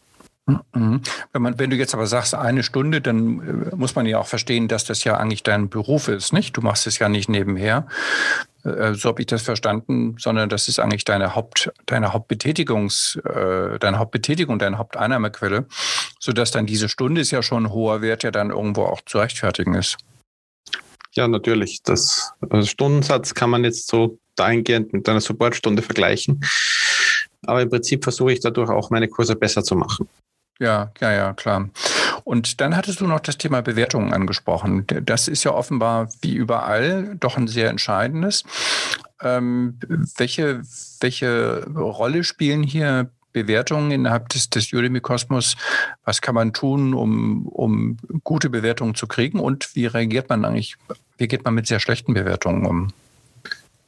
Mhm. Wenn, man, wenn du jetzt aber sagst, eine Stunde, dann äh, muss man ja auch verstehen, dass das ja eigentlich dein Beruf ist, nicht? Du machst es ja nicht nebenher. Äh, so habe ich das verstanden, sondern das ist eigentlich deine Haupt, deine Hauptbetätigungs, äh, deine Hauptbetätigung, deine Haupteinnahmequelle, sodass dann diese Stunde ist ja schon ein hoher Wert, der dann irgendwo auch zu rechtfertigen ist. Ja, natürlich. Das also Stundensatz kann man jetzt so dahingehend mit einer Supportstunde vergleichen. Aber im Prinzip versuche ich dadurch auch meine Kurse besser zu machen. Ja, ja, ja, klar. Und dann hattest du noch das Thema Bewertungen angesprochen. Das ist ja offenbar wie überall doch ein sehr entscheidendes. Ähm, welche, welche Rolle spielen hier Bewertungen innerhalb des, des Udemy-Kosmos? Was kann man tun, um, um gute Bewertungen zu kriegen? Und wie reagiert man eigentlich, wie geht man mit sehr schlechten Bewertungen um?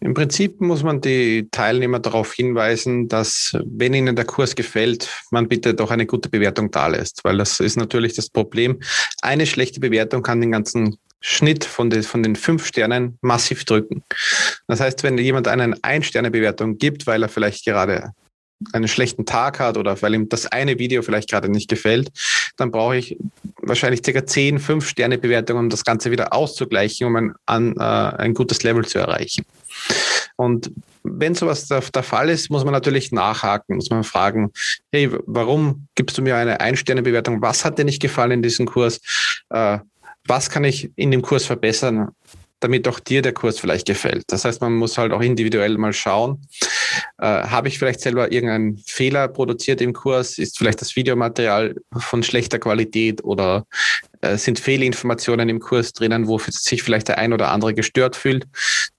Im Prinzip muss man die Teilnehmer darauf hinweisen, dass wenn ihnen der Kurs gefällt, man bitte doch eine gute Bewertung da lässt, weil das ist natürlich das Problem. Eine schlechte Bewertung kann den ganzen Schnitt von den, von den fünf Sternen massiv drücken. Das heißt, wenn jemand einen Ein-Sterne-Bewertung gibt, weil er vielleicht gerade einen schlechten Tag hat oder weil ihm das eine Video vielleicht gerade nicht gefällt, dann brauche ich wahrscheinlich circa 10, 5 Sterne Bewertungen, um das Ganze wieder auszugleichen, um ein, an, äh, ein gutes Level zu erreichen. Und wenn sowas der, der, Fall ist, muss man natürlich nachhaken, muss man fragen, hey, warum gibst du mir eine Ein-Sterne-Bewertung? Was hat dir nicht gefallen in diesem Kurs? Äh, was kann ich in dem Kurs verbessern? damit auch dir der Kurs vielleicht gefällt. Das heißt, man muss halt auch individuell mal schauen, äh, habe ich vielleicht selber irgendeinen Fehler produziert im Kurs? Ist vielleicht das Videomaterial von schlechter Qualität oder äh, sind Fehlinformationen im Kurs drinnen, wo sich vielleicht der ein oder andere gestört fühlt?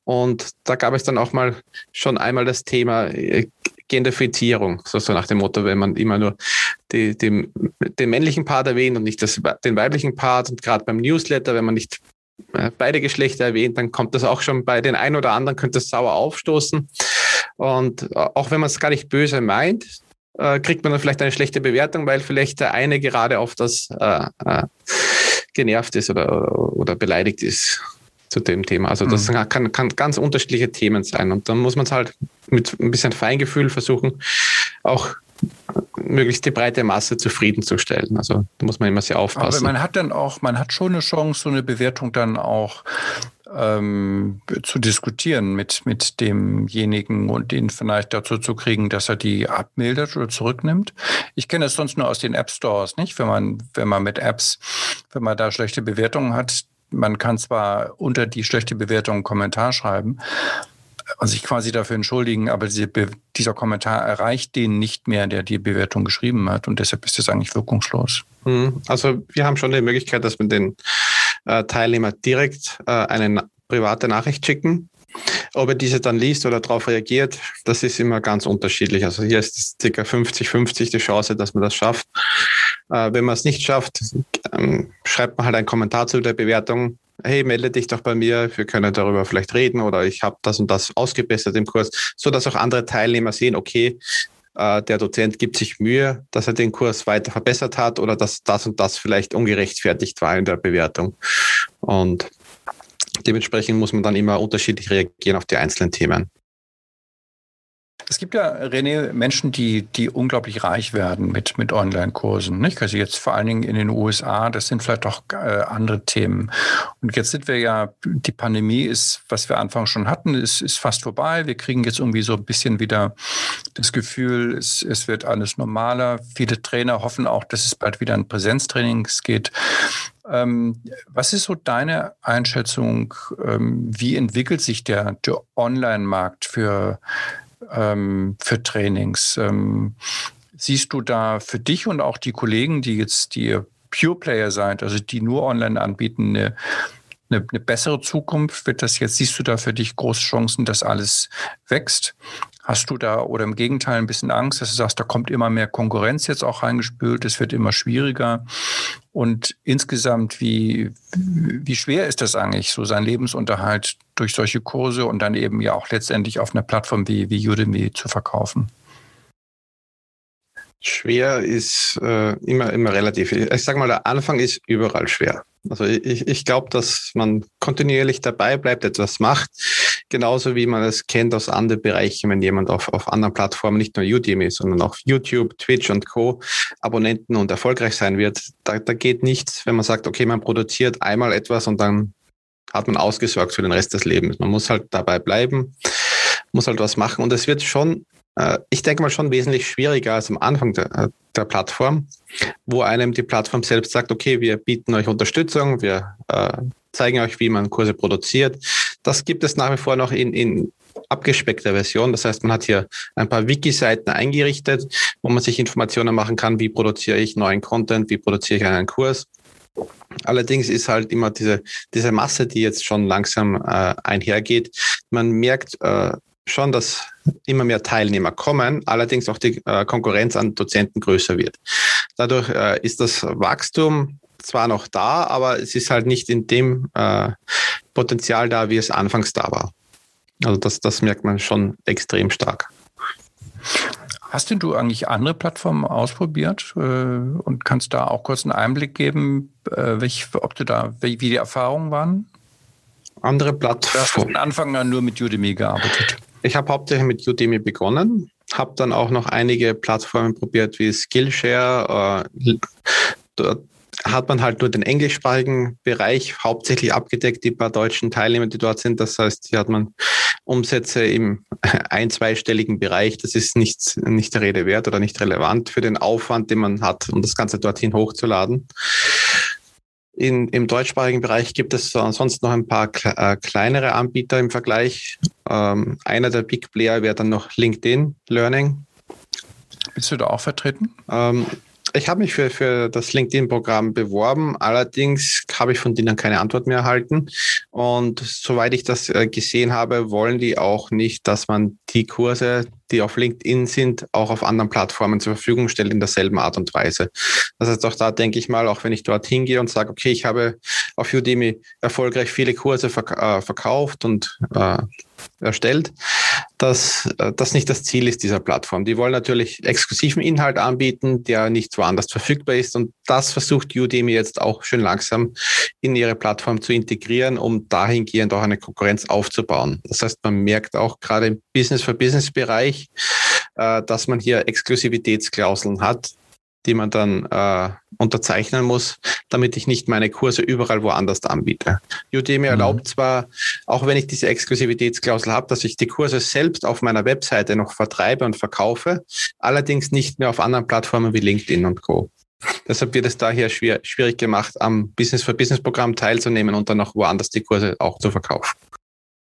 Und da gab es dann auch mal schon einmal das Thema äh, Genderfizierung, so, so nach dem Motto, wenn man immer nur die, den, den männlichen Part erwähnt und nicht das, den weiblichen Part und gerade beim Newsletter, wenn man nicht äh, beide Geschlechter erwähnt, dann kommt das auch schon bei den einen oder anderen, könnte es sauer aufstoßen. Und äh, auch wenn man es gar nicht böse meint, äh, kriegt man dann vielleicht eine schlechte Bewertung, weil vielleicht der eine gerade auf das äh, äh, genervt ist oder, oder beleidigt ist zu dem Thema. Also das mhm. kann, kann ganz unterschiedliche Themen sein. Und dann muss man es halt mit ein bisschen Feingefühl versuchen, auch möglichst die breite Masse zufriedenzustellen. Also da muss man immer sehr aufpassen. Aber man hat dann auch, man hat schon eine Chance, so eine Bewertung dann auch ähm, zu diskutieren mit, mit demjenigen und ihn vielleicht dazu zu kriegen, dass er die abmildert oder zurücknimmt. Ich kenne das sonst nur aus den App Stores, nicht? Wenn man, wenn man mit Apps, wenn man da schlechte Bewertungen hat, man kann zwar unter die schlechte Bewertung einen Kommentar schreiben, und sich quasi dafür entschuldigen, aber diese, dieser Kommentar erreicht den nicht mehr, der die Bewertung geschrieben hat und deshalb ist das eigentlich wirkungslos. Hm, also wir haben schon die Möglichkeit, dass wir den äh, Teilnehmer direkt äh, eine private Nachricht schicken. Ob er diese dann liest oder darauf reagiert, das ist immer ganz unterschiedlich. Also hier ist es ca. 50-50 die Chance, dass man das schafft. Äh, wenn man es nicht schafft, ähm, schreibt man halt einen Kommentar zu der Bewertung, hey, melde dich doch bei mir, wir können darüber vielleicht reden oder ich habe das und das ausgebessert im Kurs, so dass auch andere Teilnehmer sehen, okay, äh, der Dozent gibt sich Mühe, dass er den Kurs weiter verbessert hat oder dass das und das vielleicht ungerechtfertigt war in der Bewertung. Und dementsprechend muss man dann immer unterschiedlich reagieren auf die einzelnen Themen. Es gibt ja, René, Menschen, die, die unglaublich reich werden mit, mit Online-Kursen. Nicht? Also jetzt vor allen Dingen in den USA, das sind vielleicht auch äh, andere Themen. Und jetzt sind wir ja, die Pandemie ist, was wir anfangs schon hatten, ist, ist fast vorbei. Wir kriegen jetzt irgendwie so ein bisschen wieder das Gefühl, es, es wird alles normaler. Viele Trainer hoffen auch, dass es bald wieder in Präsenztrainings geht. Ähm, was ist so deine Einschätzung? Ähm, wie entwickelt sich der, der Online-Markt für ähm, für Trainings. Ähm, siehst du da für dich und auch die Kollegen, die jetzt die Pure Player seid, also die nur online anbieten, eine, eine, eine bessere Zukunft? Wird das jetzt, siehst du da für dich große Chancen, dass alles wächst? Hast du da oder im Gegenteil ein bisschen Angst, dass du sagst, da kommt immer mehr Konkurrenz jetzt auch reingespült, es wird immer schwieriger? Und insgesamt, wie, wie schwer ist das eigentlich, so seinen Lebensunterhalt durch solche Kurse und dann eben ja auch letztendlich auf einer Plattform wie, wie Udemy zu verkaufen? Schwer ist äh, immer, immer relativ. Ich sage mal, der Anfang ist überall schwer. Also ich, ich glaube, dass man kontinuierlich dabei bleibt, etwas macht, genauso wie man es kennt aus anderen Bereichen, wenn jemand auf, auf anderen Plattformen, nicht nur Udemy, sondern auf YouTube, Twitch und Co. Abonnenten und erfolgreich sein wird. Da, da geht nichts, wenn man sagt, okay, man produziert einmal etwas und dann hat man ausgesorgt für den Rest des Lebens. Man muss halt dabei bleiben, muss halt was machen und es wird schon äh, ich denke mal schon wesentlich schwieriger als am Anfang der, äh, der, Plattform, wo einem die Plattform selbst sagt, okay, wir bieten euch Unterstützung, wir äh, zeigen euch, wie man Kurse produziert. Das gibt es nach wie vor noch in, in abgespeckter Version. Das heißt, man hat hier ein paar Wiki-Seiten eingerichtet, wo man sich Informationen machen kann, wie produziere ich neuen Content, wie produziere ich einen Kurs. Allerdings ist halt immer diese, diese Masse, die jetzt schon langsam äh, einhergeht. Man merkt, äh, schon, dass immer mehr Teilnehmer kommen, allerdings auch die äh, Konkurrenz an Dozenten größer wird. Dadurch äh, ist das Wachstum zwar noch da, aber es ist halt nicht in dem äh, Potenzial da, wie es anfangs da war. Also das, das merkt man schon extrem stark. Hast denn du eigentlich andere Plattformen ausprobiert äh, und kannst da auch kurz einen Einblick geben, äh, welch, ob du da, wie die Erfahrungen waren? Andere Plattformen. Du hast von Anfang an nur mit Udemy gearbeitet. Ich habe hauptsächlich mit Udemy begonnen, habe dann auch noch einige Plattformen probiert wie Skillshare. Äh, dort hat man halt nur den englischsprachigen Bereich hauptsächlich abgedeckt, die paar deutschen Teilnehmer, die dort sind. Das heißt, hier hat man Umsätze im ein-, zweistelligen Bereich. Das ist nicht, nicht der Rede wert oder nicht relevant für den Aufwand, den man hat, um das Ganze dorthin hochzuladen. In, Im deutschsprachigen Bereich gibt es sonst noch ein paar äh, kleinere Anbieter im Vergleich. Ähm, einer der Big Player wäre dann noch LinkedIn Learning. Bist du da auch vertreten? Ähm, ich habe mich für, für das LinkedIn-Programm beworben, allerdings habe ich von denen keine Antwort mehr erhalten. Und soweit ich das äh, gesehen habe, wollen die auch nicht, dass man die Kurse, die auf LinkedIn sind, auch auf anderen Plattformen zur Verfügung stellt in derselben Art und Weise. Das heißt, auch da denke ich mal, auch wenn ich dort hingehe und sage, okay, ich habe auf Udemy erfolgreich viele Kurse verk äh, verkauft und äh, erstellt, dass äh, das nicht das Ziel ist dieser Plattform. Die wollen natürlich exklusiven Inhalt anbieten, der nicht woanders verfügbar ist. Und das versucht Udemy jetzt auch schön langsam in ihre Plattform zu integrieren, um dahingehend auch eine Konkurrenz aufzubauen. Das heißt, man merkt auch gerade im Business-for-Business-Bereich, äh, dass man hier Exklusivitätsklauseln hat, die man dann äh, unterzeichnen muss, damit ich nicht meine Kurse überall woanders anbiete. Udemy mhm. erlaubt zwar, auch wenn ich diese Exklusivitätsklausel habe, dass ich die Kurse selbst auf meiner Webseite noch vertreibe und verkaufe, allerdings nicht mehr auf anderen Plattformen wie LinkedIn und Co. Deshalb wird es daher schwer, schwierig gemacht, am Business-for-Business-Programm teilzunehmen und dann noch woanders die Kurse auch zu verkaufen.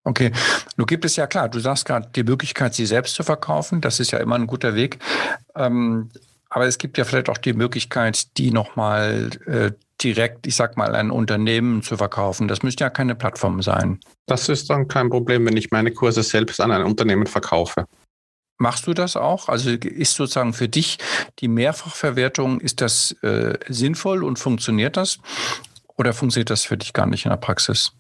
Okay, nun gibt es ja klar, du sagst gerade die Möglichkeit, sie selbst zu verkaufen. Das ist ja immer ein guter Weg. Ähm, aber es gibt ja vielleicht auch die Möglichkeit, die nochmal äh, direkt, ich sag mal, ein Unternehmen zu verkaufen. Das müsste ja keine Plattform sein. Das ist dann kein Problem, wenn ich meine Kurse selbst an ein Unternehmen verkaufe. Machst du das auch? Also ist sozusagen für dich die Mehrfachverwertung, ist das äh, sinnvoll und funktioniert das? Oder funktioniert das für dich gar nicht in der Praxis?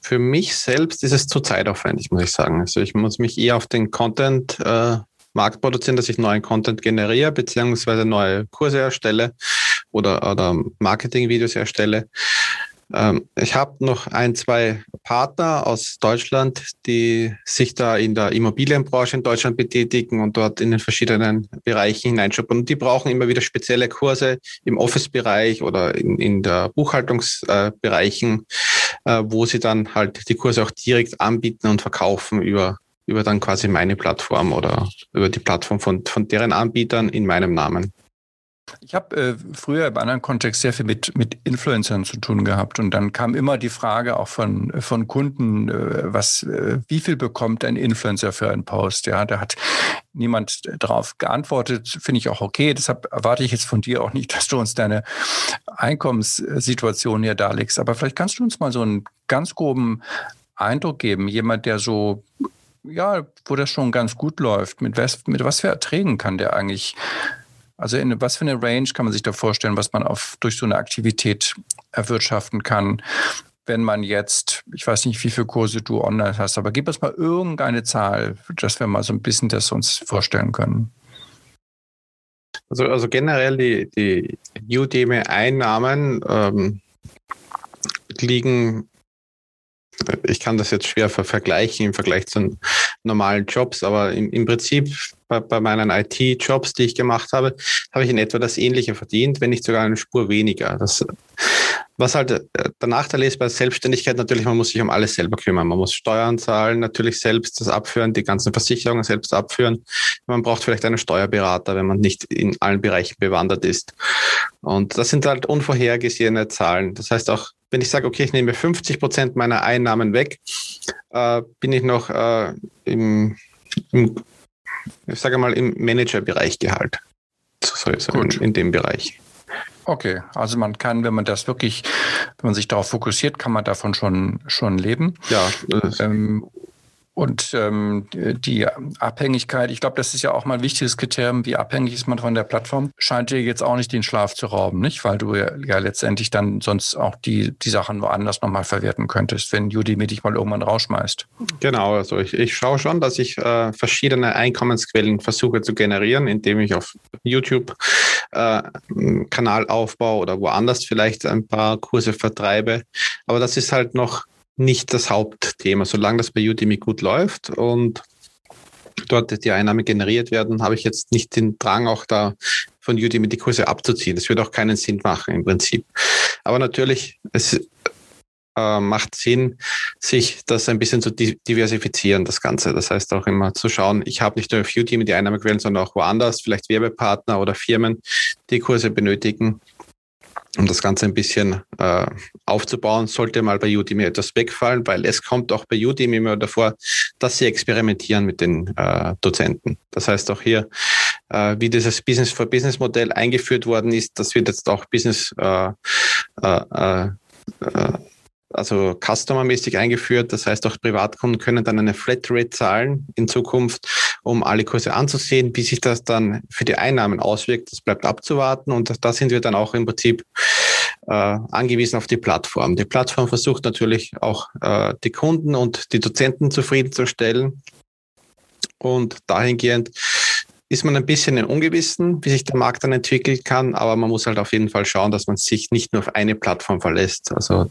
Für mich selbst ist es zu zeitaufwendig, muss ich sagen. Also ich muss mich eher auf den Content äh, Markt produzieren, dass ich neuen Content generiere, beziehungsweise neue Kurse erstelle oder, oder Marketing-Videos erstelle. Ähm, ich habe noch ein, zwei Partner aus Deutschland, die sich da in der Immobilienbranche in Deutschland betätigen und dort in den verschiedenen Bereichen hineinschuppern. Und die brauchen immer wieder spezielle Kurse im Office-Bereich oder in, in der Buchhaltungsbereichen, äh, wo sie dann halt die Kurse auch direkt anbieten und verkaufen über über dann quasi meine Plattform oder über die Plattform von, von deren Anbietern in meinem Namen. Ich habe äh, früher im anderen Kontext sehr viel mit, mit Influencern zu tun gehabt und dann kam immer die Frage auch von, von Kunden, äh, was, äh, wie viel bekommt ein Influencer für einen Post? Ja, da hat niemand darauf geantwortet, finde ich auch okay. Deshalb erwarte ich jetzt von dir auch nicht, dass du uns deine Einkommenssituation hier darlegst. Aber vielleicht kannst du uns mal so einen ganz groben Eindruck geben. Jemand, der so ja, wo das schon ganz gut läuft, mit was, mit was für Erträgen kann der eigentlich also in was für eine Range kann man sich da vorstellen, was man auf, durch so eine Aktivität erwirtschaften kann? Wenn man jetzt, ich weiß nicht, wie viele Kurse du online hast, aber gib uns mal irgendeine Zahl, dass wir mal so ein bisschen das uns vorstellen können. Also, also generell die, die Udemy-Einnahmen ähm, liegen ich kann das jetzt schwer vergleichen im Vergleich zu normalen Jobs, aber im, im Prinzip bei, bei meinen IT-Jobs, die ich gemacht habe, habe ich in etwa das Ähnliche verdient, wenn nicht sogar eine Spur weniger. Das, was halt äh, der Nachteil ist bei Selbstständigkeit natürlich, man muss sich um alles selber kümmern. Man muss Steuern zahlen, natürlich selbst das abführen, die ganzen Versicherungen selbst abführen. Man braucht vielleicht einen Steuerberater, wenn man nicht in allen Bereichen bewandert ist. Und das sind halt unvorhergesehene Zahlen. Das heißt auch, wenn ich sage, okay, ich nehme 50 Prozent meiner Einnahmen weg, äh, bin ich noch äh, im, im, ich sage mal, im Managerbereich Gehalt. So, so in, in dem Bereich. Okay, also man kann, wenn man das wirklich, wenn man sich darauf fokussiert, kann man davon schon, schon leben. Ja. Ähm, und ähm, die Abhängigkeit, ich glaube, das ist ja auch mal ein wichtiges Kriterium, wie abhängig ist man von der Plattform, scheint dir jetzt auch nicht den Schlaf zu rauben, nicht? Weil du ja, ja letztendlich dann sonst auch die, die Sachen woanders nochmal verwerten könntest, wenn Udemy dich mal irgendwann rausschmeißt. Genau, also ich, ich schaue schon, dass ich äh, verschiedene Einkommensquellen versuche zu generieren, indem ich auf YouTube äh, Kanal aufbaue oder woanders vielleicht ein paar Kurse vertreibe. Aber das ist halt noch nicht das Hauptthema. Solange das bei Udemy gut läuft und dort die Einnahmen generiert werden, habe ich jetzt nicht den Drang, auch da von Udemy die Kurse abzuziehen. Das würde auch keinen Sinn machen im Prinzip. Aber natürlich, es äh, macht Sinn, sich das ein bisschen zu diversifizieren, das Ganze. Das heißt auch immer zu schauen, ich habe nicht nur auf Udemy die Einnahmequellen, sondern auch woanders, vielleicht Werbepartner oder Firmen, die Kurse benötigen um das Ganze ein bisschen äh, aufzubauen, sollte mal bei Udemy etwas wegfallen, weil es kommt auch bei Udemy immer davor, dass sie experimentieren mit den äh, Dozenten. Das heißt auch hier, äh, wie dieses Business-for-Business-Modell eingeführt worden ist, das wird jetzt auch Business äh, äh, äh, also customermäßig eingeführt. Das heißt, auch Privatkunden können dann eine Flatrate zahlen in Zukunft, um alle Kurse anzusehen. Wie sich das dann für die Einnahmen auswirkt, das bleibt abzuwarten. Und da sind wir dann auch im Prinzip äh, angewiesen auf die Plattform. Die Plattform versucht natürlich auch äh, die Kunden und die Dozenten zufriedenzustellen. Und dahingehend ist man ein bisschen im Ungewissen, wie sich der Markt dann entwickeln kann, aber man muss halt auf jeden Fall schauen, dass man sich nicht nur auf eine Plattform verlässt. Also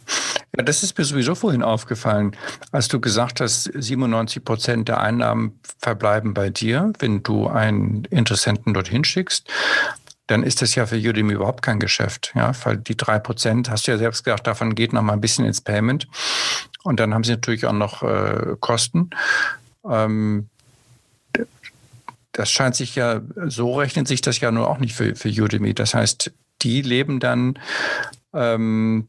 ja, das ist mir sowieso vorhin aufgefallen, als du gesagt hast, 97 Prozent der Einnahmen verbleiben bei dir, wenn du einen Interessenten dorthin schickst dann ist das ja für Udemy überhaupt kein Geschäft. Ja, weil die drei Prozent, hast du ja selbst gesagt, davon geht noch mal ein bisschen ins Payment. Und dann haben sie natürlich auch noch äh, Kosten. Ähm, das scheint sich ja, so rechnet sich das ja nur auch nicht für, für Udemy. Das heißt, die leben dann ähm,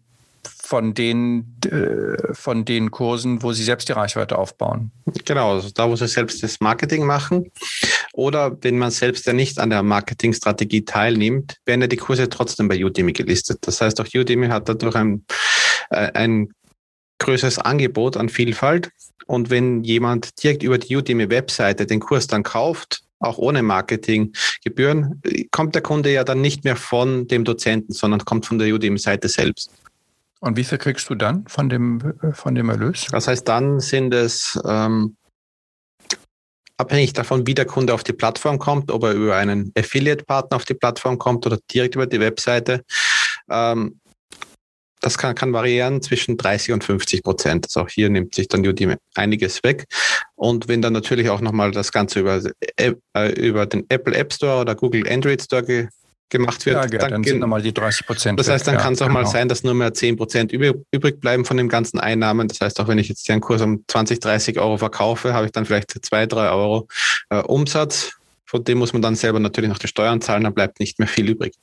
von den, äh, von den Kursen, wo sie selbst die Reichweite aufbauen. Genau, also da, wo sie selbst das Marketing machen. Oder wenn man selbst ja nicht an der Marketingstrategie teilnimmt, werden ja die Kurse trotzdem bei Udemy gelistet. Das heißt, auch Udemy hat dadurch ein, äh, ein größeres Angebot an Vielfalt. Und wenn jemand direkt über die Udemy-Webseite den Kurs dann kauft, auch ohne Marketinggebühren, kommt der Kunde ja dann nicht mehr von dem Dozenten, sondern kommt von der Udemy-Seite selbst. Und wie viel kriegst du dann von dem, von dem Erlös? Das heißt, dann sind es ähm, abhängig davon, wie der Kunde auf die Plattform kommt, ob er über einen Affiliate-Partner auf die Plattform kommt oder direkt über die Webseite. Ähm, das kann, kann variieren zwischen 30 und 50 Prozent. Also auch hier nimmt sich dann Udemy einiges weg. Und wenn dann natürlich auch nochmal das Ganze über, äh, über den Apple App Store oder Google Android Store ge gemacht wird, ja, dann, dann sind nochmal die 30 Prozent. Das heißt, dann ja, kann es auch genau. mal sein, dass nur mehr 10 Prozent übrig bleiben von den ganzen Einnahmen. Das heißt, auch wenn ich jetzt hier einen Kurs um 20, 30 Euro verkaufe, habe ich dann vielleicht 2, 3 Euro äh, Umsatz. Von dem muss man dann selber natürlich noch die Steuern zahlen, dann bleibt nicht mehr viel übrig.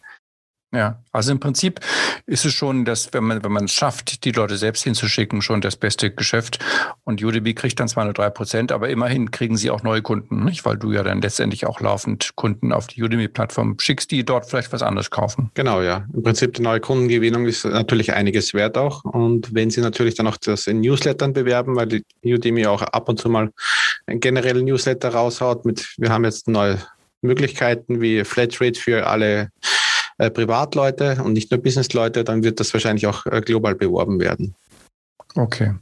Ja, also im Prinzip ist es schon, dass wenn man wenn man es schafft, die Leute selbst hinzuschicken, schon das beste Geschäft. Und Udemy kriegt dann zwar nur drei Prozent, aber immerhin kriegen sie auch neue Kunden, nicht? Weil du ja dann letztendlich auch laufend Kunden auf die Udemy-Plattform schickst, die dort vielleicht was anderes kaufen. Genau, ja. Im Prinzip die neue Kundengewinnung ist natürlich einiges wert auch. Und wenn sie natürlich dann auch das in Newslettern bewerben, weil die Udemy auch ab und zu mal einen generellen Newsletter raushaut mit, wir haben jetzt neue Möglichkeiten wie Flatrate für alle äh, Privatleute und nicht nur Businessleute, dann wird das wahrscheinlich auch äh, global beworben werden. Okay.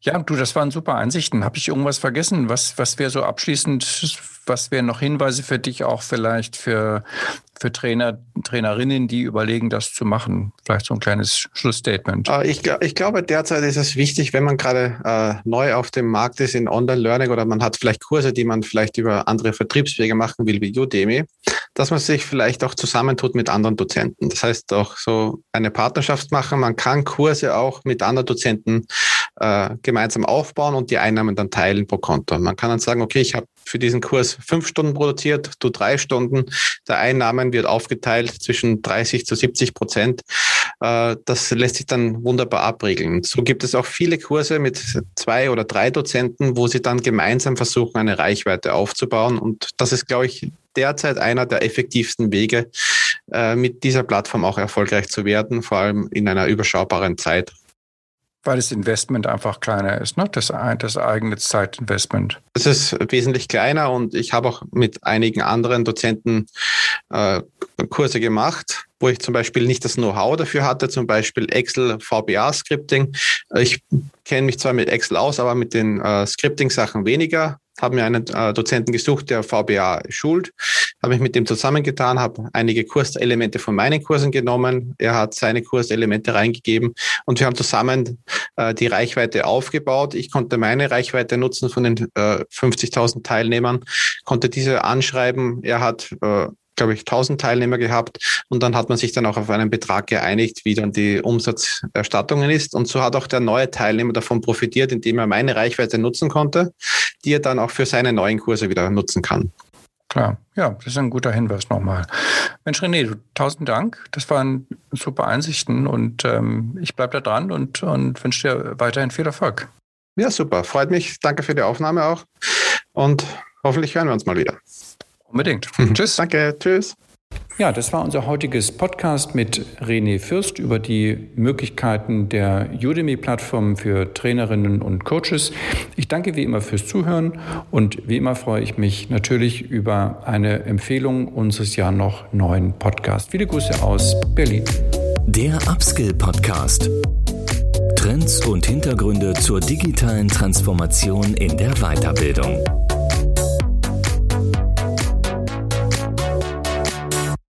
Ja, du, das waren super Einsichten. Habe ich irgendwas vergessen? Was, was wäre so abschließend, was wären noch Hinweise für dich auch vielleicht für für Trainer, Trainerinnen, die überlegen, das zu machen? Vielleicht so ein kleines Schlussstatement. Äh, ich, ich glaube, derzeit ist es wichtig, wenn man gerade äh, neu auf dem Markt ist in Online-Learning oder man hat vielleicht Kurse, die man vielleicht über andere Vertriebswege machen will, wie Udemy, dass man sich vielleicht auch zusammentut mit anderen Dozenten. Das heißt auch so eine Partnerschaft machen. Man kann Kurse auch mit anderen Dozenten äh, gemeinsam aufbauen und die Einnahmen dann teilen pro Konto. Man kann dann sagen, okay, ich habe für diesen Kurs fünf Stunden produziert, du drei Stunden. Der Einnahmen wird aufgeteilt zwischen 30 zu 70 Prozent. Äh, das lässt sich dann wunderbar abregeln. So gibt es auch viele Kurse mit zwei oder drei Dozenten, wo sie dann gemeinsam versuchen, eine Reichweite aufzubauen. Und das ist, glaube ich, derzeit einer der effektivsten Wege, äh, mit dieser Plattform auch erfolgreich zu werden, vor allem in einer überschaubaren Zeit. Weil das Investment einfach kleiner ist, ne? das, das eigene Zeitinvestment. Es ist wesentlich kleiner und ich habe auch mit einigen anderen Dozenten äh, Kurse gemacht, wo ich zum Beispiel nicht das Know-how dafür hatte, zum Beispiel Excel VBA-Scripting. Ich kenne mich zwar mit Excel aus, aber mit den äh, Scripting-Sachen weniger habe mir einen äh, Dozenten gesucht, der VBA schult, habe mich mit dem zusammengetan, habe einige Kurselemente von meinen Kursen genommen, er hat seine Kurselemente reingegeben und wir haben zusammen äh, die Reichweite aufgebaut. Ich konnte meine Reichweite nutzen von den äh, 50.000 Teilnehmern, konnte diese anschreiben. Er hat äh, glaube ich, 1000 Teilnehmer gehabt und dann hat man sich dann auch auf einen Betrag geeinigt, wie dann die Umsatzerstattungen ist. Und so hat auch der neue Teilnehmer davon profitiert, indem er meine Reichweite nutzen konnte, die er dann auch für seine neuen Kurse wieder nutzen kann. Klar, ja, das ist ein guter Hinweis nochmal. Mensch, René, du, tausend Dank. Das waren super Einsichten und ähm, ich bleibe da dran und, und wünsche dir weiterhin viel Erfolg. Ja, super. Freut mich. Danke für die Aufnahme auch. Und hoffentlich hören wir uns mal wieder. Unbedingt. tschüss. Danke. Tschüss. Ja, das war unser heutiges Podcast mit René Fürst über die Möglichkeiten der Udemy-Plattform für Trainerinnen und Coaches. Ich danke wie immer fürs Zuhören und wie immer freue ich mich natürlich über eine Empfehlung unseres ja noch neuen Podcasts. Viele Grüße aus Berlin. Der Upskill Podcast. Trends und Hintergründe zur digitalen Transformation in der Weiterbildung.